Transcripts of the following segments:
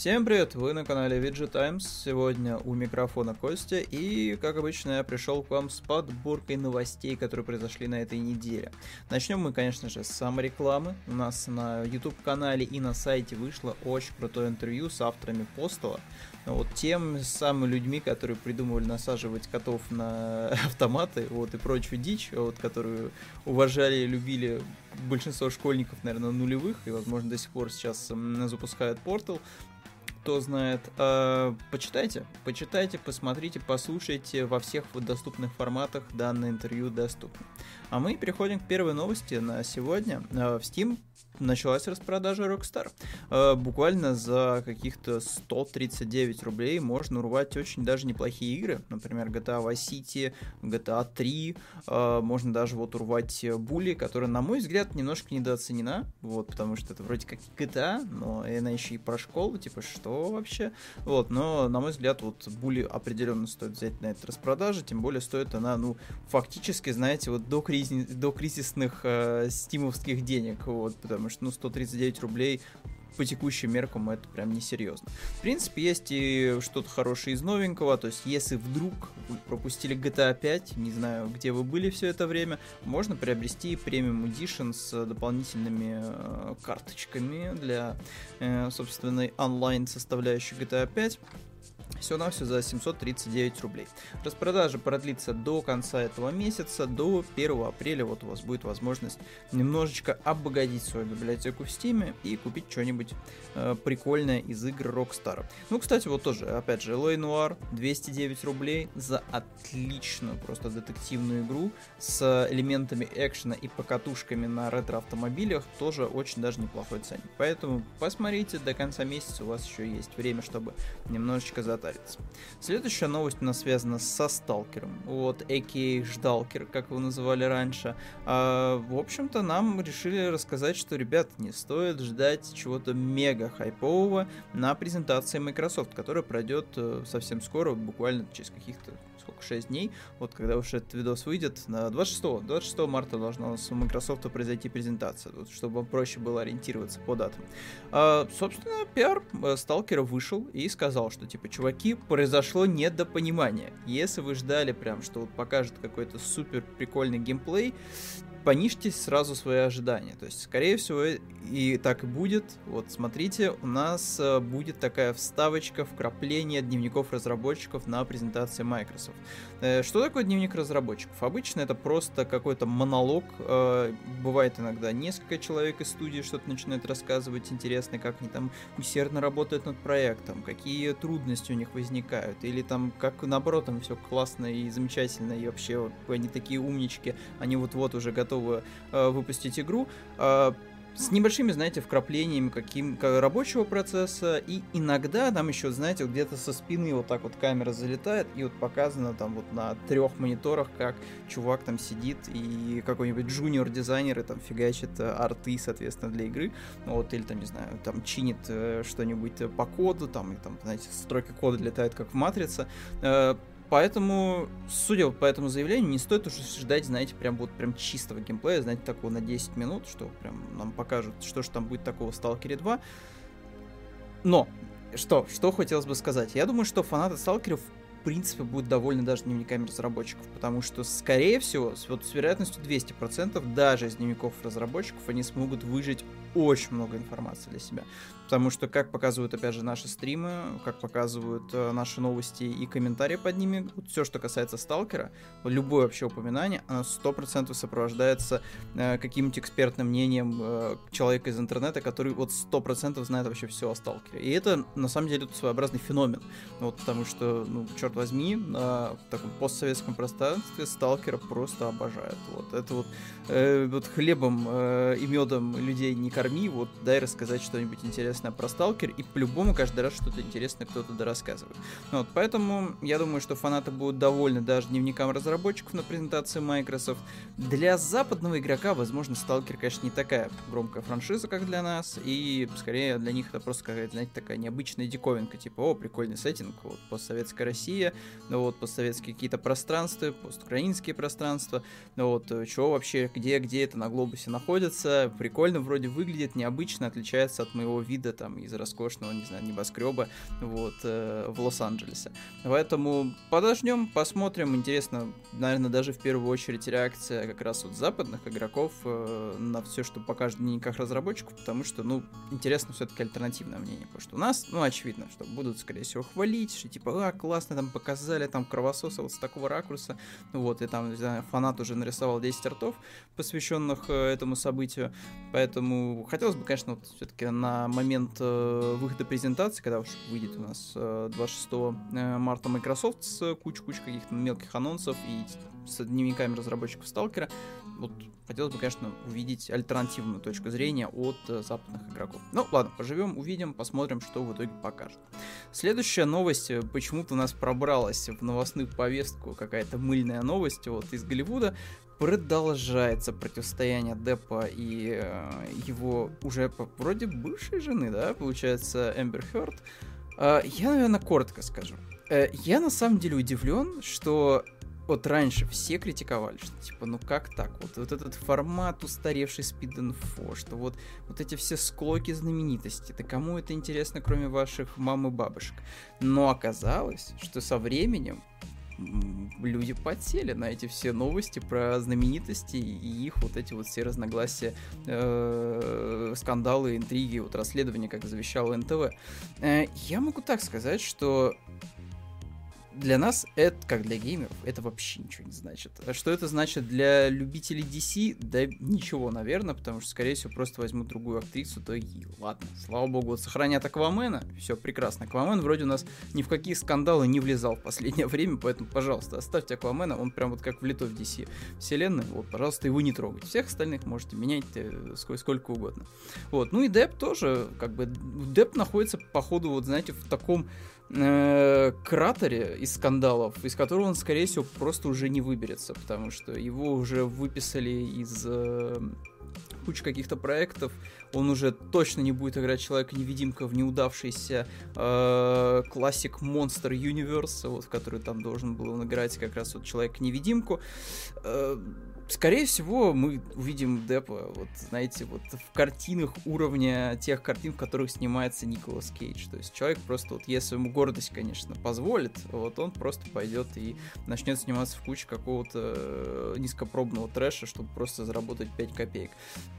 Всем привет, вы на канале VG Times, сегодня у микрофона Костя, и, как обычно, я пришел к вам с подборкой новостей, которые произошли на этой неделе. Начнем мы, конечно же, с саморекламы. У нас на YouTube-канале и на сайте вышло очень крутое интервью с авторами Постала, вот тем самыми людьми, которые придумывали насаживать котов на автоматы, вот, и прочую дичь, вот, которую уважали и любили большинство школьников, наверное, нулевых, и, возможно, до сих пор сейчас запускают портал кто знает. Э, почитайте, почитайте, посмотрите, послушайте. Во всех доступных форматах данное интервью доступно. А мы переходим к первой новости на сегодня. Э, в Steam началась распродажа Rockstar. Э, буквально за каких-то 139 рублей можно урвать очень даже неплохие игры. Например, GTA Vice City, GTA 3. Э, можно даже вот урвать Bully, которая, на мой взгляд, немножко недооценена. Вот, потому что это вроде как GTA, но она еще и про школу, типа, что вообще? Вот, но, на мой взгляд, вот Bully определенно стоит взять на эту распродажу, тем более стоит она, ну, фактически, знаете, вот до, кризи- до кризисных э, стимовских денег, вот, потому что, ну, 139 рублей по текущим меркам это прям несерьезно. В принципе, есть и что-то хорошее из новенького, то есть если вдруг вы пропустили GTA 5, не знаю, где вы были все это время, можно приобрести премиум Edition с дополнительными э, карточками для, э, собственной онлайн составляющей GTA 5 все на все за 739 рублей. Распродажа продлится до конца этого месяца, до 1 апреля. Вот у вас будет возможность немножечко обогатить свою библиотеку в Steam и купить что-нибудь э, прикольное из игр Rockstar. Ну, кстати, вот тоже, опять же, L.A. Noir 209 рублей за отличную просто детективную игру с элементами экшена и покатушками на ретро-автомобилях. Тоже очень даже неплохой ценник. Поэтому посмотрите, до конца месяца у вас еще есть время, чтобы немножечко затарить затариться. Следующая новость у нас связана со Сталкером. Вот, а.к.а. Ждалкер, как его называли раньше. А, в общем-то, нам решили рассказать, что, ребят, не стоит ждать чего-то мега хайпового на презентации Microsoft, которая пройдет э, совсем скоро, буквально через каких-то сколько, 6 дней, вот когда уж этот видос выйдет, на 26, 26 марта должна у нас у Microsoft произойти презентация, вот, чтобы вам проще было ориентироваться по датам. А, собственно, пиар э, Сталкера вышел и сказал, что, типа, чуваки, произошло недопонимание. Если вы ждали прям, что вот покажет какой-то супер прикольный геймплей, понижьте сразу свои ожидания. То есть, скорее всего, и так и будет. Вот, смотрите, у нас э, будет такая вставочка, вкрапление дневников разработчиков на презентации Microsoft. Э, что такое дневник разработчиков? Обычно это просто какой-то монолог. Э, бывает иногда несколько человек из студии что-то начинают рассказывать интересно, как они там усердно работают над проектом, какие трудности у них возникают, или там как наоборот там все классно и замечательно, и вообще они такие умнички, они вот-вот уже готовы выпустить игру с небольшими, знаете, вкраплениями каким рабочего процесса, и иногда там еще, знаете, вот где-то со спины вот так вот камера залетает, и вот показано там вот на трех мониторах, как чувак там сидит, и какой-нибудь джуниор-дизайнер и там фигачит э, арты, соответственно, для игры, ну вот, или там, не знаю, там чинит э, что-нибудь по коду, там, и там, знаете, строки кода летают, как в Матрице, э, Поэтому, судя по этому заявлению, не стоит уже ждать, знаете, прям вот прям чистого геймплея, знаете, такого на 10 минут, что прям нам покажут, что же там будет такого в Stalker 2. Но, что, что хотелось бы сказать. Я думаю, что фанаты Сталкеров в принципе, будут довольны даже дневниками разработчиков, потому что, скорее всего, с, вот, с вероятностью 200%, даже из дневников разработчиков они смогут выжить очень много информации для себя. Потому что, как показывают, опять же, наши стримы, как показывают э, наши новости и комментарии под ними, вот все, что касается сталкера, любое вообще упоминание, оно 100% сопровождается э, каким-нибудь экспертным мнением э, человека из интернета, который вот 100% знает вообще все о сталкере. И это, на самом деле, своеобразный феномен. Вот, потому что, ну, черт возьми, на таком постсоветском пространстве сталкера просто обожают. Вот, это вот, э, вот хлебом э, и медом людей не корми, вот дай рассказать что-нибудь интересное про Сталкер, и по-любому каждый раз что-то интересное кто-то дорассказывает. Ну вот, поэтому я думаю, что фанаты будут довольны даже дневникам разработчиков на презентации Microsoft. Для западного игрока, возможно, Сталкер, конечно, не такая громкая франшиза, как для нас, и скорее для них это просто какая-то, знаете, такая необычная диковинка, типа, о, прикольный сеттинг, вот, постсоветская Россия, ну вот, постсоветские какие-то пространства, постукраинские пространства, ну вот, что вообще, где, где это на глобусе находится, прикольно вроде выглядит, необычно, отличается от моего вида там из роскошного, не знаю, небоскреба, вот, э, в Лос-Анджелесе. Поэтому подождем, посмотрим, интересно, наверное, даже в первую очередь реакция как раз вот западных игроков э, на все, что покажет дневниках разработчиков, потому что, ну, интересно все-таки альтернативное мнение, потому что у нас, ну, очевидно, что будут, скорее всего, хвалить, что типа, а, классно, там показали, там, кровососа вот с такого ракурса, вот, и там, не знаю, фанат уже нарисовал 10 ртов, посвященных э, этому событию, поэтому хотелось бы, конечно, вот все-таки на момент э, выхода презентации, когда уж выйдет у нас э, 26 э, марта Microsoft с кучей-кучей каких-то мелких анонсов и с дневниками разработчиков Сталкера, вот хотелось бы, конечно, увидеть альтернативную точку зрения от э, западных игроков. Ну, ладно, поживем, увидим, посмотрим, что в итоге покажет. Следующая новость э, почему-то у нас пробралась в новостную повестку, какая-то мыльная новость вот из Голливуда. Продолжается противостояние Деппа и э, его уже вроде бывшей жены, да, получается, Эмбер Хёрд. Э, я, наверное, коротко скажу. Э, я на самом деле удивлен, что вот раньше все критиковали, что типа, ну как так? Вот, вот этот формат устаревший спид-инфо, что вот, вот эти все склоки знаменитости, да кому это интересно, кроме ваших мам и бабушек? Но оказалось, что со временем люди подсели на эти все новости про знаменитости и их вот эти вот все разногласия, э, скандалы, интриги, вот расследования, как завещало НТВ. Э, я могу так сказать, что для нас это, как для геймеров, это вообще ничего не значит. А что это значит для любителей DC? Да ничего, наверное, потому что, скорее всего, просто возьмут другую актрису, то и ладно. Слава богу, вот сохранят Аквамена, все прекрасно. Аквамен вроде у нас ни в какие скандалы не влезал в последнее время, поэтому, пожалуйста, оставьте Аквамена, он прям вот как влитой в DC вселенной, вот, пожалуйста, его не трогайте. Всех остальных можете менять э, сколько угодно. Вот, ну и Деп тоже, как бы, Деп находится, походу, вот, знаете, в таком э, кратере из скандалов, из которого он, скорее всего, просто уже не выберется, потому что его уже выписали из э, кучи каких-то проектов, он уже точно не будет играть Человека-невидимка в неудавшийся э, классик Monster Universe, вот, в который там должен был он играть как раз вот Человек-невидимку. Э, скорее всего, мы увидим Депа, вот, знаете, вот в картинах уровня тех картин, в которых снимается Николас Кейдж. То есть человек просто, вот, если ему гордость, конечно, позволит, вот он просто пойдет и начнет сниматься в куче какого-то э, низкопробного трэша, чтобы просто заработать 5 копеек.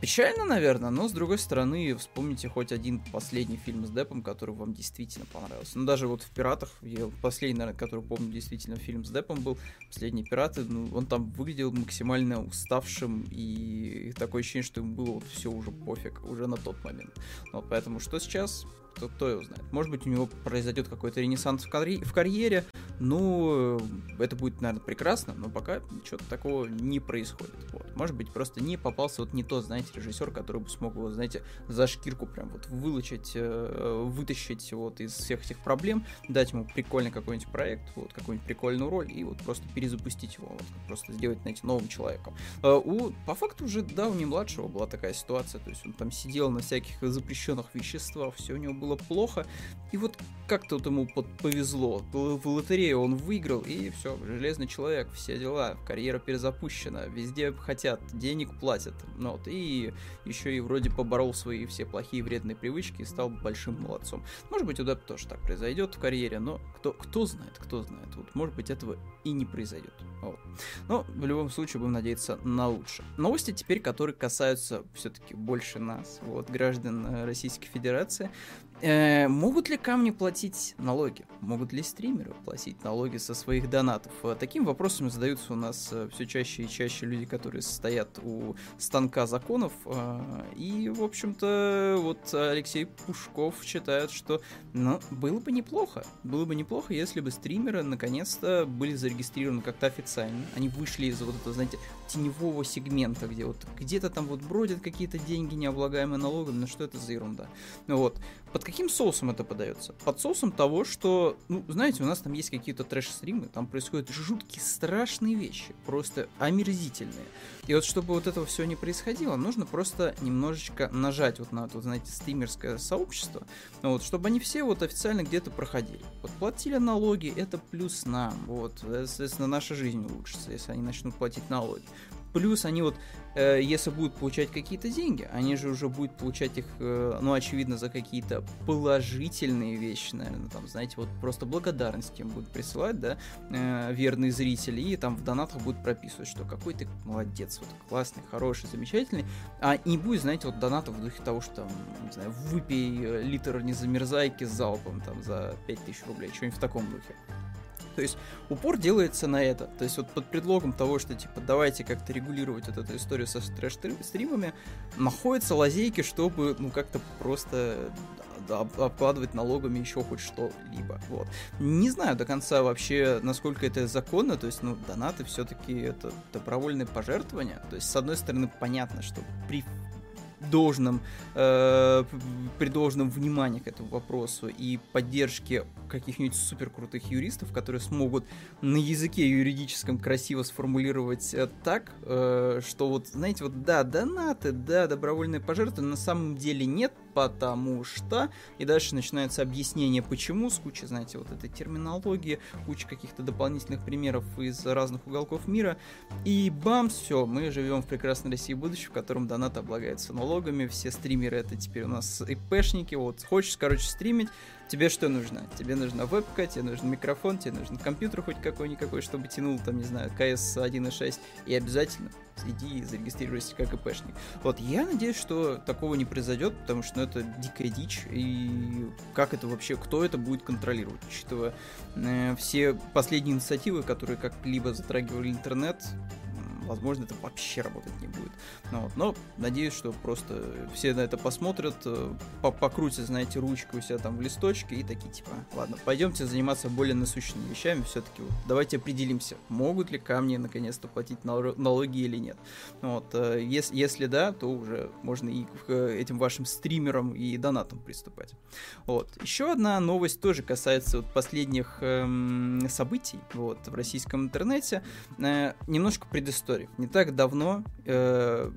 Печально, наверное, но, с другой стороны, вспомните хоть один последний фильм с Депом, который вам действительно понравился. Ну, даже вот в «Пиратах», я последний, наверное, который помню, действительно фильм с Депом был, «Последние пираты», ну, он там выглядел максимально уставшим, и такое ощущение, что ему было вот все уже пофиг, уже на тот момент. Вот поэтому что сейчас, кто, кто его знает. Может быть, у него произойдет какой-то ренессанс в, карь- в карьере, ну, это будет, наверное, прекрасно, но пока ничего такого не происходит. Вот. Может быть, просто не попался вот не тот, знаете, режиссер, который бы смог его, знаете, за шкирку прям вот вылучить, э, вытащить вот из всех этих проблем, дать ему прикольный какой-нибудь проект, вот, какую-нибудь прикольную роль и вот просто перезапустить его, вот, просто сделать, знаете, новым человеком. Э, у, по факту уже, да, у младшего была такая ситуация, то есть он там сидел на всяких запрещенных веществах, все у него было плохо, и вот как-то вот ему повезло, в лотерею он выиграл, и все, железный человек, все дела, карьера перезапущена, везде хотят, денег платят, ну вот, и еще и вроде поборол свои все плохие вредные привычки и стал большим молодцом. Может быть, у Депп тоже так произойдет в карьере, но кто, кто знает, кто знает, вот, может быть, этого и не произойдет. Вот. Но в любом случае будем надеяться на лучшее. Новости теперь, которые касаются все-таки больше нас, вот, граждан э, Российской Федерации. Э, могут ли камни платить налоги? Могут ли стримеры платить налоги со своих донатов? Э, таким вопросом задаются у нас э, все чаще и чаще люди, которые стоят у станка законов. Э, и, в общем-то, вот Алексей Пушков считает, что ну, было бы неплохо. Было бы неплохо, если бы стримеры наконец-то были зарегистрированы как-то официально. Они вышли из вот этого, знаете, теневого сегмента, где вот где-то там вот бродят какие-то деньги, необлагаемые налогами, но что это за ерунда? Ну вот, под каким соусом это подается? Под соусом того, что, ну, знаете, у нас там есть какие-то трэш-стримы, там происходят жуткие, страшные вещи, просто омерзительные. И вот чтобы вот этого все не происходило, нужно просто немножечко нажать вот на, вот, знаете, стримерское сообщество, вот, чтобы они все вот официально где-то проходили. Вот платили налоги, это плюс нам, вот, соответственно, наша жизнь улучшится, если они начнут платить налоги. Плюс они вот, э, если будут получать какие-то деньги, они же уже будут получать их, э, ну, очевидно, за какие-то положительные вещи, наверное, там, знаете, вот просто благодарность им будут присылать, да, э, верные зрители, и там в донатах будут прописывать, что какой ты молодец, вот классный, хороший, замечательный, а не будет, знаете, вот донатов в духе того, что там, не знаю, выпей э, литр незамерзайки с залпом там за 5000 рублей, что-нибудь в таком духе. То есть упор делается на это. То есть вот под предлогом того, что типа давайте как-то регулировать вот эту историю со трэш-стримами, находятся лазейки, чтобы ну как-то просто обкладывать налогами еще хоть что-либо. Вот. Не знаю до конца вообще, насколько это законно, то есть, ну, донаты все-таки это добровольное пожертвование. То есть, с одной стороны, понятно, что при должном, э, при должном внимании к этому вопросу и поддержке каких-нибудь супер крутых юристов, которые смогут на языке юридическом красиво сформулировать э, так, э, что вот, знаете, вот да, донаты, да, добровольные пожертвования, на самом деле нет, потому что, и дальше начинается объяснение, почему, с кучей, знаете, вот этой терминологии, куча каких-то дополнительных примеров из разных уголков мира, и бам, все, мы живем в прекрасной России будущего, в котором донат облагается налогами, все стримеры это теперь у нас ИПшники, вот, хочешь, короче, стримить, тебе что нужно? Тебе нужна вебка, тебе нужен микрофон, тебе нужен компьютер хоть какой-никакой, чтобы тянул, там, не знаю, КС 1.6, и обязательно иди и зарегистрируйся как ИПшник. Вот, я надеюсь, что такого не произойдет, потому что ну, это дикая дичь, и как это вообще, кто это будет контролировать, учитывая э, все последние инициативы, которые как-либо затрагивали интернет, возможно, это вообще работать не будет. Ну. Но надеюсь, что просто все на это посмотрят, э, покрутят, знаете, ручкой у себя там в листочке и такие, типа, ладно, пойдемте заниматься более насущными вещами, все-таки вот, давайте определимся, могут ли камни наконец-то платить налоги или нет. Ну вот. Э, если, если да, то уже можно и к этим вашим стримерам и донатам приступать. Вот. Еще одна новость тоже касается вот последних эм, событий вот, в российском интернете. Э, немножко предыстории истории. Не так давно э,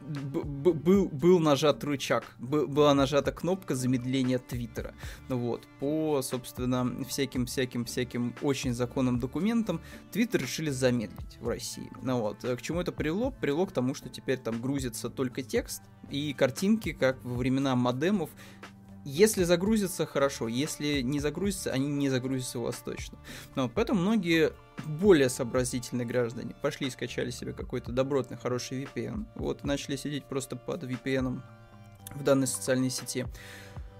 был, был нажат рычаг, была нажата кнопка замедления Твиттера. Ну вот, по, собственно, всяким-всяким-всяким очень законным документам Твиттер решили замедлить в России. Ну вот, э, к чему это привело? Привело к тому, что теперь там грузится только текст и картинки, как во времена модемов, если загрузится, хорошо. Если не загрузится, они не загрузятся у вас точно. Но поэтому многие более сообразительные граждане пошли и скачали себе какой-то добротный, хороший VPN. Вот, начали сидеть просто под VPN в данной социальной сети.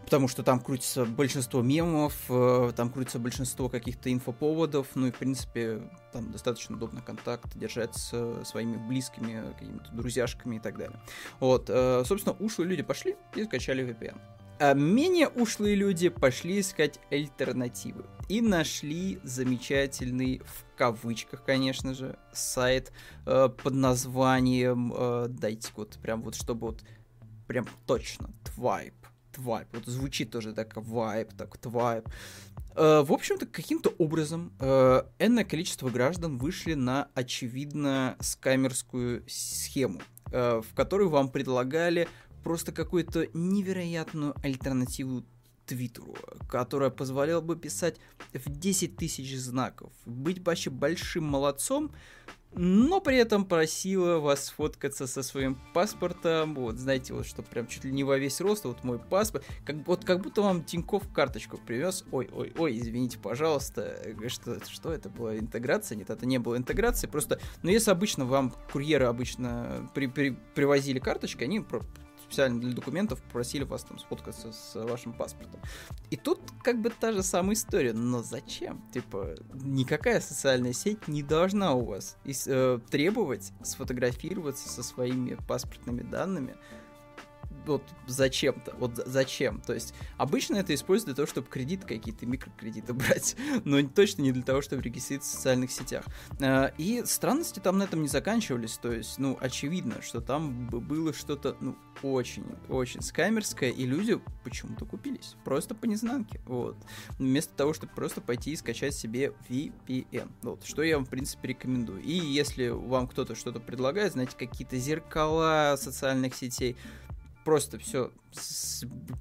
Потому что там крутится большинство мемов, э, там крутится большинство каких-то инфоповодов, ну и, в принципе, там достаточно удобно контакт держать с своими близкими, какими-то друзьяшками и так далее. Вот, э, собственно, ушлые люди пошли и скачали VPN. А менее ушлые люди пошли искать альтернативы и нашли замечательный, в кавычках, конечно же, сайт э, под названием, э, дайте вот прям вот, чтобы вот прям точно, Twipe. Твайп. Вот звучит тоже так, вайп, так, твайп. Э, в общем-то, каким-то образом э, энное количество граждан вышли на очевидно скамерскую схему, э, в которой вам предлагали просто какую-то невероятную альтернативу Твиттеру, которая позволяла бы писать в 10 тысяч знаков, быть вообще большим молодцом, но при этом просила вас сфоткаться со своим паспортом, вот, знаете, вот, что прям чуть ли не во весь рост, вот мой паспорт, как, вот, как будто вам Тиньков карточку привез, ой, ой, ой, извините, пожалуйста, что, что это была интеграция? Нет, это не было интеграции, просто, ну, если обычно вам курьеры обычно при, при, привозили карточки, они специально для документов попросили вас там сфоткаться с вашим паспортом. И тут как бы та же самая история, но зачем? Типа, никакая социальная сеть не должна у вас э, требовать сфотографироваться со своими паспортными данными вот зачем-то, вот зачем. То есть обычно это используют для того, чтобы кредиты какие-то, микрокредиты брать, но точно не для того, чтобы регистрироваться в социальных сетях. А, и странности там на этом не заканчивались, то есть, ну, очевидно, что там было что-то, ну, очень-очень скамерское, и люди почему-то купились, просто по незнанке, вот. Вместо того, чтобы просто пойти и скачать себе VPN, вот, что я вам, в принципе, рекомендую. И если вам кто-то что-то предлагает, знаете, какие-то зеркала социальных сетей, просто все,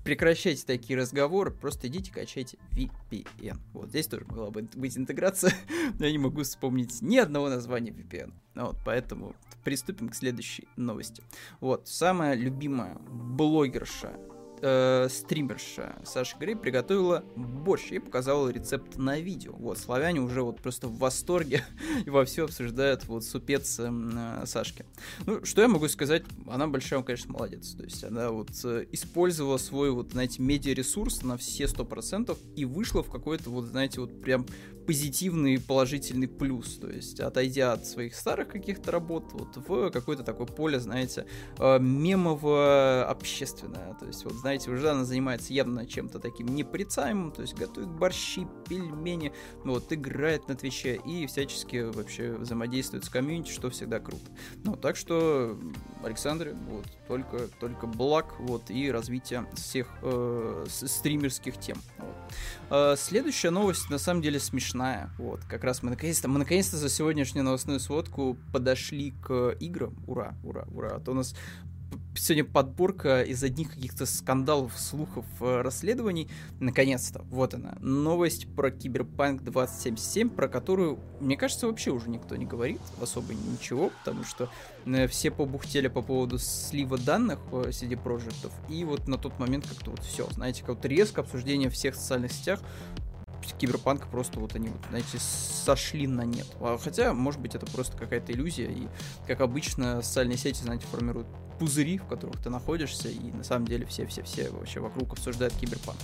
прекращайте такие разговоры, просто идите качайте VPN. Вот здесь тоже могла бы быть интеграция, но я не могу вспомнить ни одного названия VPN. Вот, поэтому приступим к следующей новости. Вот, самая любимая блогерша э, стримерша Саша Грей приготовила борщ и показала рецепт на видео. Вот, славяне уже вот просто в восторге и во все обсуждают вот супец э, Сашки. Ну, что я могу сказать, она большая, конечно, молодец. То есть она вот э, использовала свой вот, знаете, медиаресурс на все сто процентов и вышла в какой-то вот, знаете, вот прям позитивный положительный плюс, то есть отойдя от своих старых каких-то работ вот в какое-то такое поле, знаете, э, мемово-общественное, то есть вот, знаете, уже она занимается явно чем-то таким неприцаемым, то есть готовит борщи, пельмени, вот, играет на Твиче и всячески вообще взаимодействует с комьюнити, что всегда круто. Ну, так что, Александр, вот, только, только благ, вот, и развитие всех э, стримерских тем. Вот. Э, следующая новость, на самом деле, смешная. Вот, как раз мы наконец-то, мы наконец-то за сегодняшнюю новостную сводку подошли к играм. Ура, ура, ура. А то у нас сегодня подборка из одних каких-то скандалов, слухов, э, расследований. Наконец-то, вот она, новость про Киберпанк 2077, про которую, мне кажется, вообще уже никто не говорит особо ничего, потому что э, все побухтели по поводу слива данных э, CD Projekt, и вот на тот момент как-то вот все, знаете, как-то резко обсуждение всех социальных сетях киберпанка просто вот они, вот, знаете, сошли на нет. А хотя, может быть, это просто какая-то иллюзия, и, как обычно, социальные сети, знаете, формируют пузыри, в которых ты находишься, и на самом деле все-все-все вообще вокруг обсуждают киберпанк.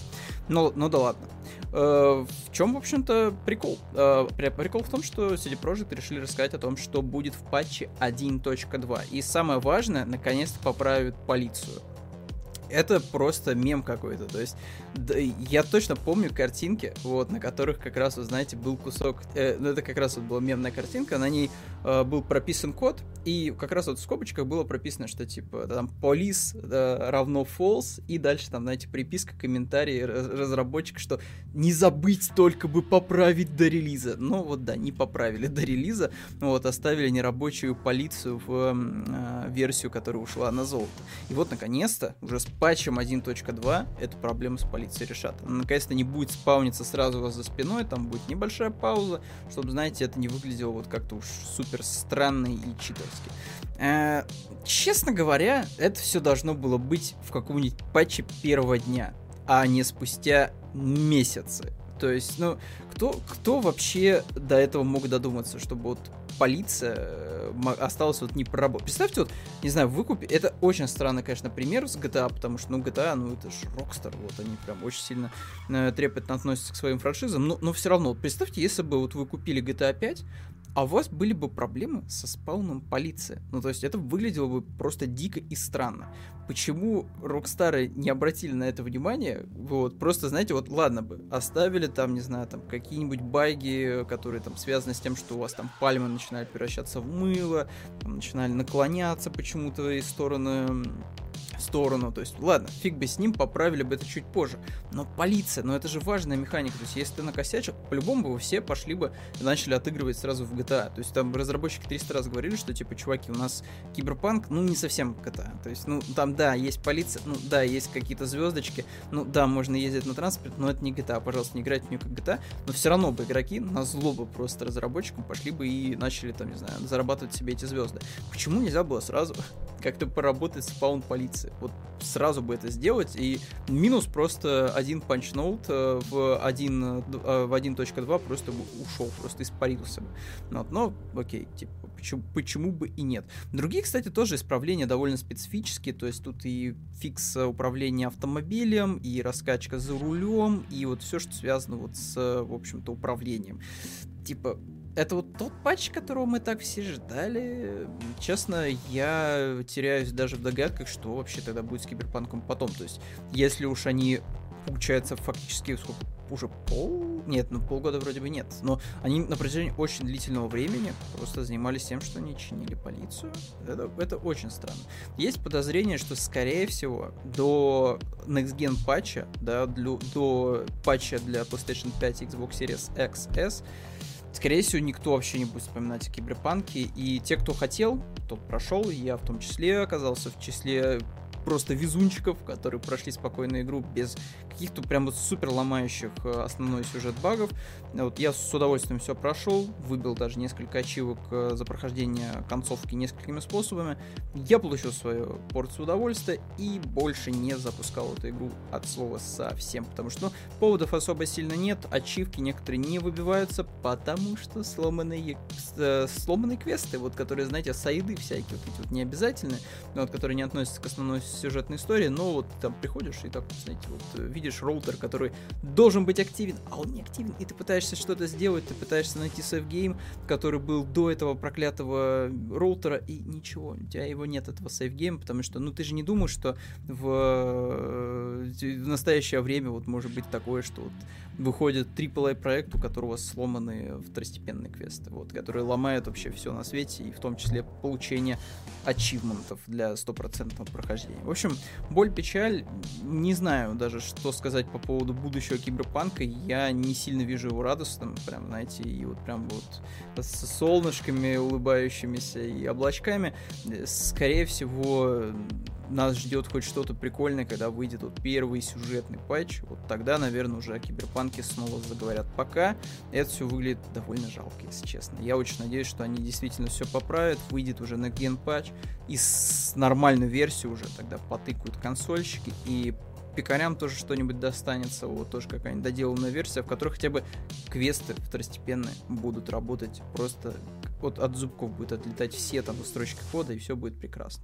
Но, ну да ладно. Э, в чем, в общем-то, прикол? Э, прикол в том, что CD Projekt решили рассказать о том, что будет в патче 1.2. И самое важное, наконец-то поправят полицию это просто мем какой-то. То есть да, я точно помню картинки, вот, на которых как раз, вы знаете, был кусок. Э, ну, это как раз вот была мемная картинка, на ней э, был прописан код, и как раз вот в скобочках было прописано, что типа там полис э, равно false, и дальше там, знаете, приписка, комментарий разработчик, что не забыть только бы поправить до релиза. Ну вот да, не поправили до релиза, вот, оставили нерабочую полицию в э, версию, которая ушла на золото. И вот, наконец-то, уже с патчем 1.2 эту проблему с полицией решат. Она наконец-то не будет спауниться сразу у вас за спиной, там будет небольшая пауза, чтобы, знаете, это не выглядело вот как-то уж супер странно и читерски. Э, честно говоря, это все должно было быть в каком-нибудь патче первого дня, а не спустя месяцы. То есть, ну, кто, кто вообще до этого мог додуматься, чтобы вот полиция э, осталась вот не проработать. Представьте, вот, не знаю, выкупе... Это очень странный, конечно, пример с GTA, потому что, ну, GTA, ну, это же Rockstar, вот, они прям очень сильно э, трепетно относятся к своим франшизам, но, но все равно, вот, представьте, если бы вот вы купили GTA 5, а у вас были бы проблемы со спауном полиции. Ну, то есть это выглядело бы просто дико и странно. Почему Рокстары не обратили на это внимание? Вот, просто, знаете, вот ладно бы, оставили там, не знаю, там какие-нибудь байги, которые там связаны с тем, что у вас там пальмы начинали превращаться в мыло, там, начинали наклоняться почему-то из стороны сторону. То есть, ладно, фиг бы с ним, поправили бы это чуть позже. Но полиция, ну это же важная механика. То есть, если ты накосячил, по-любому бы все пошли бы и начали отыгрывать сразу в GTA. То есть, там разработчики 300 раз говорили, что, типа, чуваки, у нас киберпанк, ну, не совсем GTA. То есть, ну, там, да, есть полиция, ну, да, есть какие-то звездочки, ну, да, можно ездить на транспорт, но это не GTA. Пожалуйста, не играйте в нее как GTA. Но все равно бы игроки на злобу просто разработчикам пошли бы и начали, там, не знаю, зарабатывать себе эти звезды. Почему нельзя было сразу как-то поработать спаун полиции. Вот сразу бы это сделать, и минус просто один панчноут э, в 1, э, в 1.2 просто бы ушел, просто испарился бы. Ну вот, но, окей, типа, почему, почему бы и нет. Другие, кстати, тоже исправления довольно специфические, то есть тут и фикс управления автомобилем, и раскачка за рулем, и вот все, что связано вот с, в общем-то, управлением. Типа, это вот тот патч, которого мы так все ждали. Честно, я теряюсь даже в догадках, что вообще тогда будет с Киберпанком потом. То есть, если уж они, получается, фактически сколько, уже пол... Нет, ну полгода вроде бы нет. Но они на протяжении очень длительного времени просто занимались тем, что они чинили полицию. Это, это очень странно. Есть подозрение, что, скорее всего, до Next Gen патча, да, для, до патча для PlayStation 5 Xbox Series XS, скорее всего, никто вообще не будет вспоминать о киберпанке. И те, кто хотел, тот прошел. Я в том числе оказался в числе просто везунчиков, которые прошли спокойно игру без каких-то прям вот супер ломающих э, основной сюжет багов. Вот я с удовольствием все прошел, выбил даже несколько ачивок э, за прохождение концовки несколькими способами. Я получил свою порцию удовольствия и больше не запускал эту игру от слова совсем, потому что ну, поводов особо сильно нет, ачивки некоторые не выбиваются, потому что сломанные, э, сломанные квесты, вот которые, знаете, side ы всякие, вот эти вот необязательные, вот, которые не относятся к основной сюжетной истории, но вот там приходишь и так, знаете, вот э, видишь роутер, который должен быть активен, а он не активен, и ты пытаешься что-то сделать, ты пытаешься найти savegame, который был до этого проклятого роутера, и ничего, у тебя его нет, этого savegame а, потому что, ну, ты же не думаешь, что в, э, в настоящее время вот может быть такое, что вот выходит AAA проект, у которого сломаны второстепенные квесты, вот, которые ломают вообще все на свете, и в том числе получение ачивментов для стопроцентного прохождения. В общем, боль, печаль, не знаю даже, что сказать по поводу будущего киберпанка, я не сильно вижу его радостным, прям, знаете, и вот прям вот с солнышками улыбающимися и облачками, скорее всего, нас ждет хоть что-то прикольное, когда выйдет вот первый сюжетный патч, вот тогда, наверное, уже о киберпанке снова заговорят. Пока это все выглядит довольно жалко, если честно. Я очень надеюсь, что они действительно все поправят, выйдет уже на ген патч и с нормальную версию уже тогда потыкают консольщики и пикарям тоже что-нибудь достанется, вот тоже какая-нибудь доделанная версия, в которой хотя бы квесты второстепенные будут работать просто вот от зубков будет отлетать все там строчки кода, и все будет прекрасно.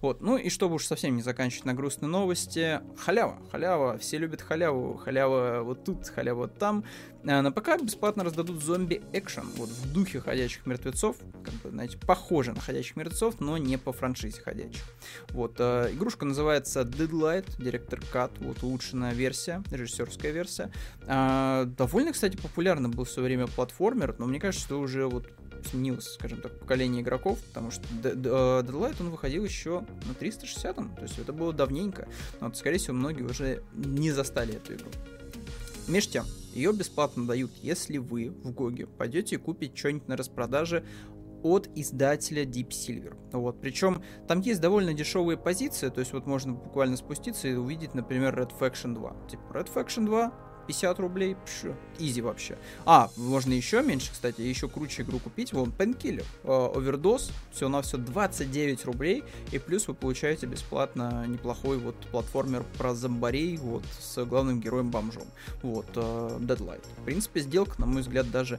Вот, ну и чтобы уж совсем не заканчивать на грустные новости, халява, халява, все любят халяву, халява вот тут, халява вот там. А на ПК бесплатно раздадут зомби экшен, вот в духе ходячих мертвецов, как бы, знаете, похоже на ходячих мертвецов, но не по франшизе ходячих. Вот, э, игрушка называется Deadlight, Director Cut, вот улучшенная версия, режиссерская версия. Э, довольно, кстати, популярный был в свое время платформер, но мне кажется, что уже вот сменилось, скажем так, поколение игроков, потому что э, Deadlight, он выходил еще на 360-м, то есть это было давненько, но вот, скорее всего, многие уже не застали эту игру. Меж тем, ее бесплатно дают, если вы в Гоге пойдете купить что-нибудь на распродаже от издателя Deep Silver. Вот, причем там есть довольно дешевые позиции, то есть вот можно буквально спуститься и увидеть, например, Red Faction 2. Типа Red Faction 2 50 рублей, пш, изи вообще. А, можно еще меньше, кстати, еще круче игру купить. Вон, Painkiller, овердос, все на все 29 рублей, и плюс вы получаете бесплатно неплохой вот платформер про зомбарей, вот, с главным героем-бомжом. Вот, uh, Deadlight. В принципе, сделка, на мой взгляд, даже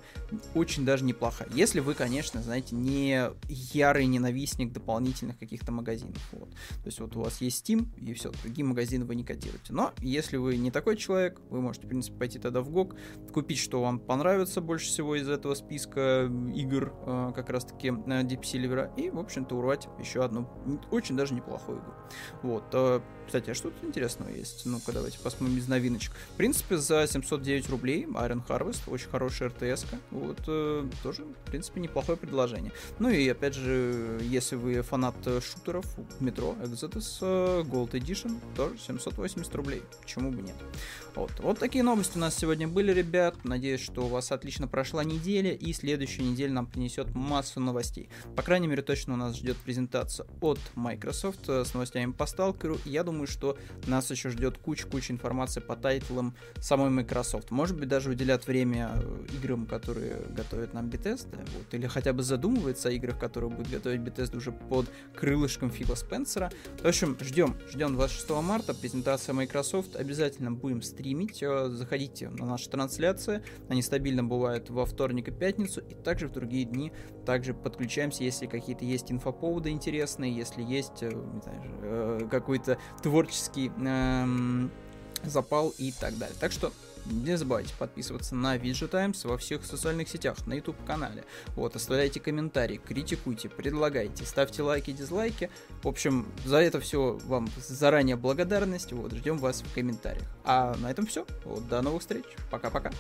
очень даже неплохая. Если вы, конечно, знаете, не ярый ненавистник дополнительных каких-то магазинов. Вот. То есть вот у вас есть Steam, и все, другие магазины вы не кодируете. Но если вы не такой человек, вы можете принципе, пойти тогда в GOG, купить, что вам понравится больше всего из этого списка игр, э, как раз-таки э, Deep Silver, и, в общем-то, урвать еще одну очень даже неплохую игру. Вот. Э, кстати, а что тут интересного есть? Ну-ка, давайте посмотрим из новиночек. В принципе, за 709 рублей Iron Harvest, очень хорошая РТС. -ка. Вот, э, тоже, в принципе, неплохое предложение. Ну и, опять же, если вы фанат шутеров, метро Exodus Gold Edition, тоже 780 рублей. Почему бы нет? Вот. вот такие новости у нас сегодня были, ребят. Надеюсь, что у вас отлично прошла неделя, и следующая неделя нам принесет массу новостей. По крайней мере, точно у нас ждет презентация от Microsoft э, с новостями по Stalker. Я думаю, что нас еще ждет куча-куча информации по тайтлам самой Microsoft. Может быть, даже уделят время э, играм, которые готовят нам Bethesda, вот, или хотя бы задумывается о играх, которые будет готовить Bethesda уже под крылышком Фила Спенсера. В общем, ждем, ждем 26 марта, презентация Microsoft. Обязательно будем стримить стримить, э, заходите на наши трансляции. Они стабильно бывают во вторник и пятницу, и также в другие дни также подключаемся, если какие-то есть инфоповоды интересные, если есть, э, э, какой-то творческий эм, запал и так далее. Так что не забывайте подписываться на VG Times во всех социальных сетях, на YouTube-канале. Вот, оставляйте комментарии, критикуйте, предлагайте, ставьте лайки, дизлайки. В общем, за это все вам заранее благодарность. Вот, ждем вас в комментариях. А на этом все. Вот, до новых встреч. Пока-пока.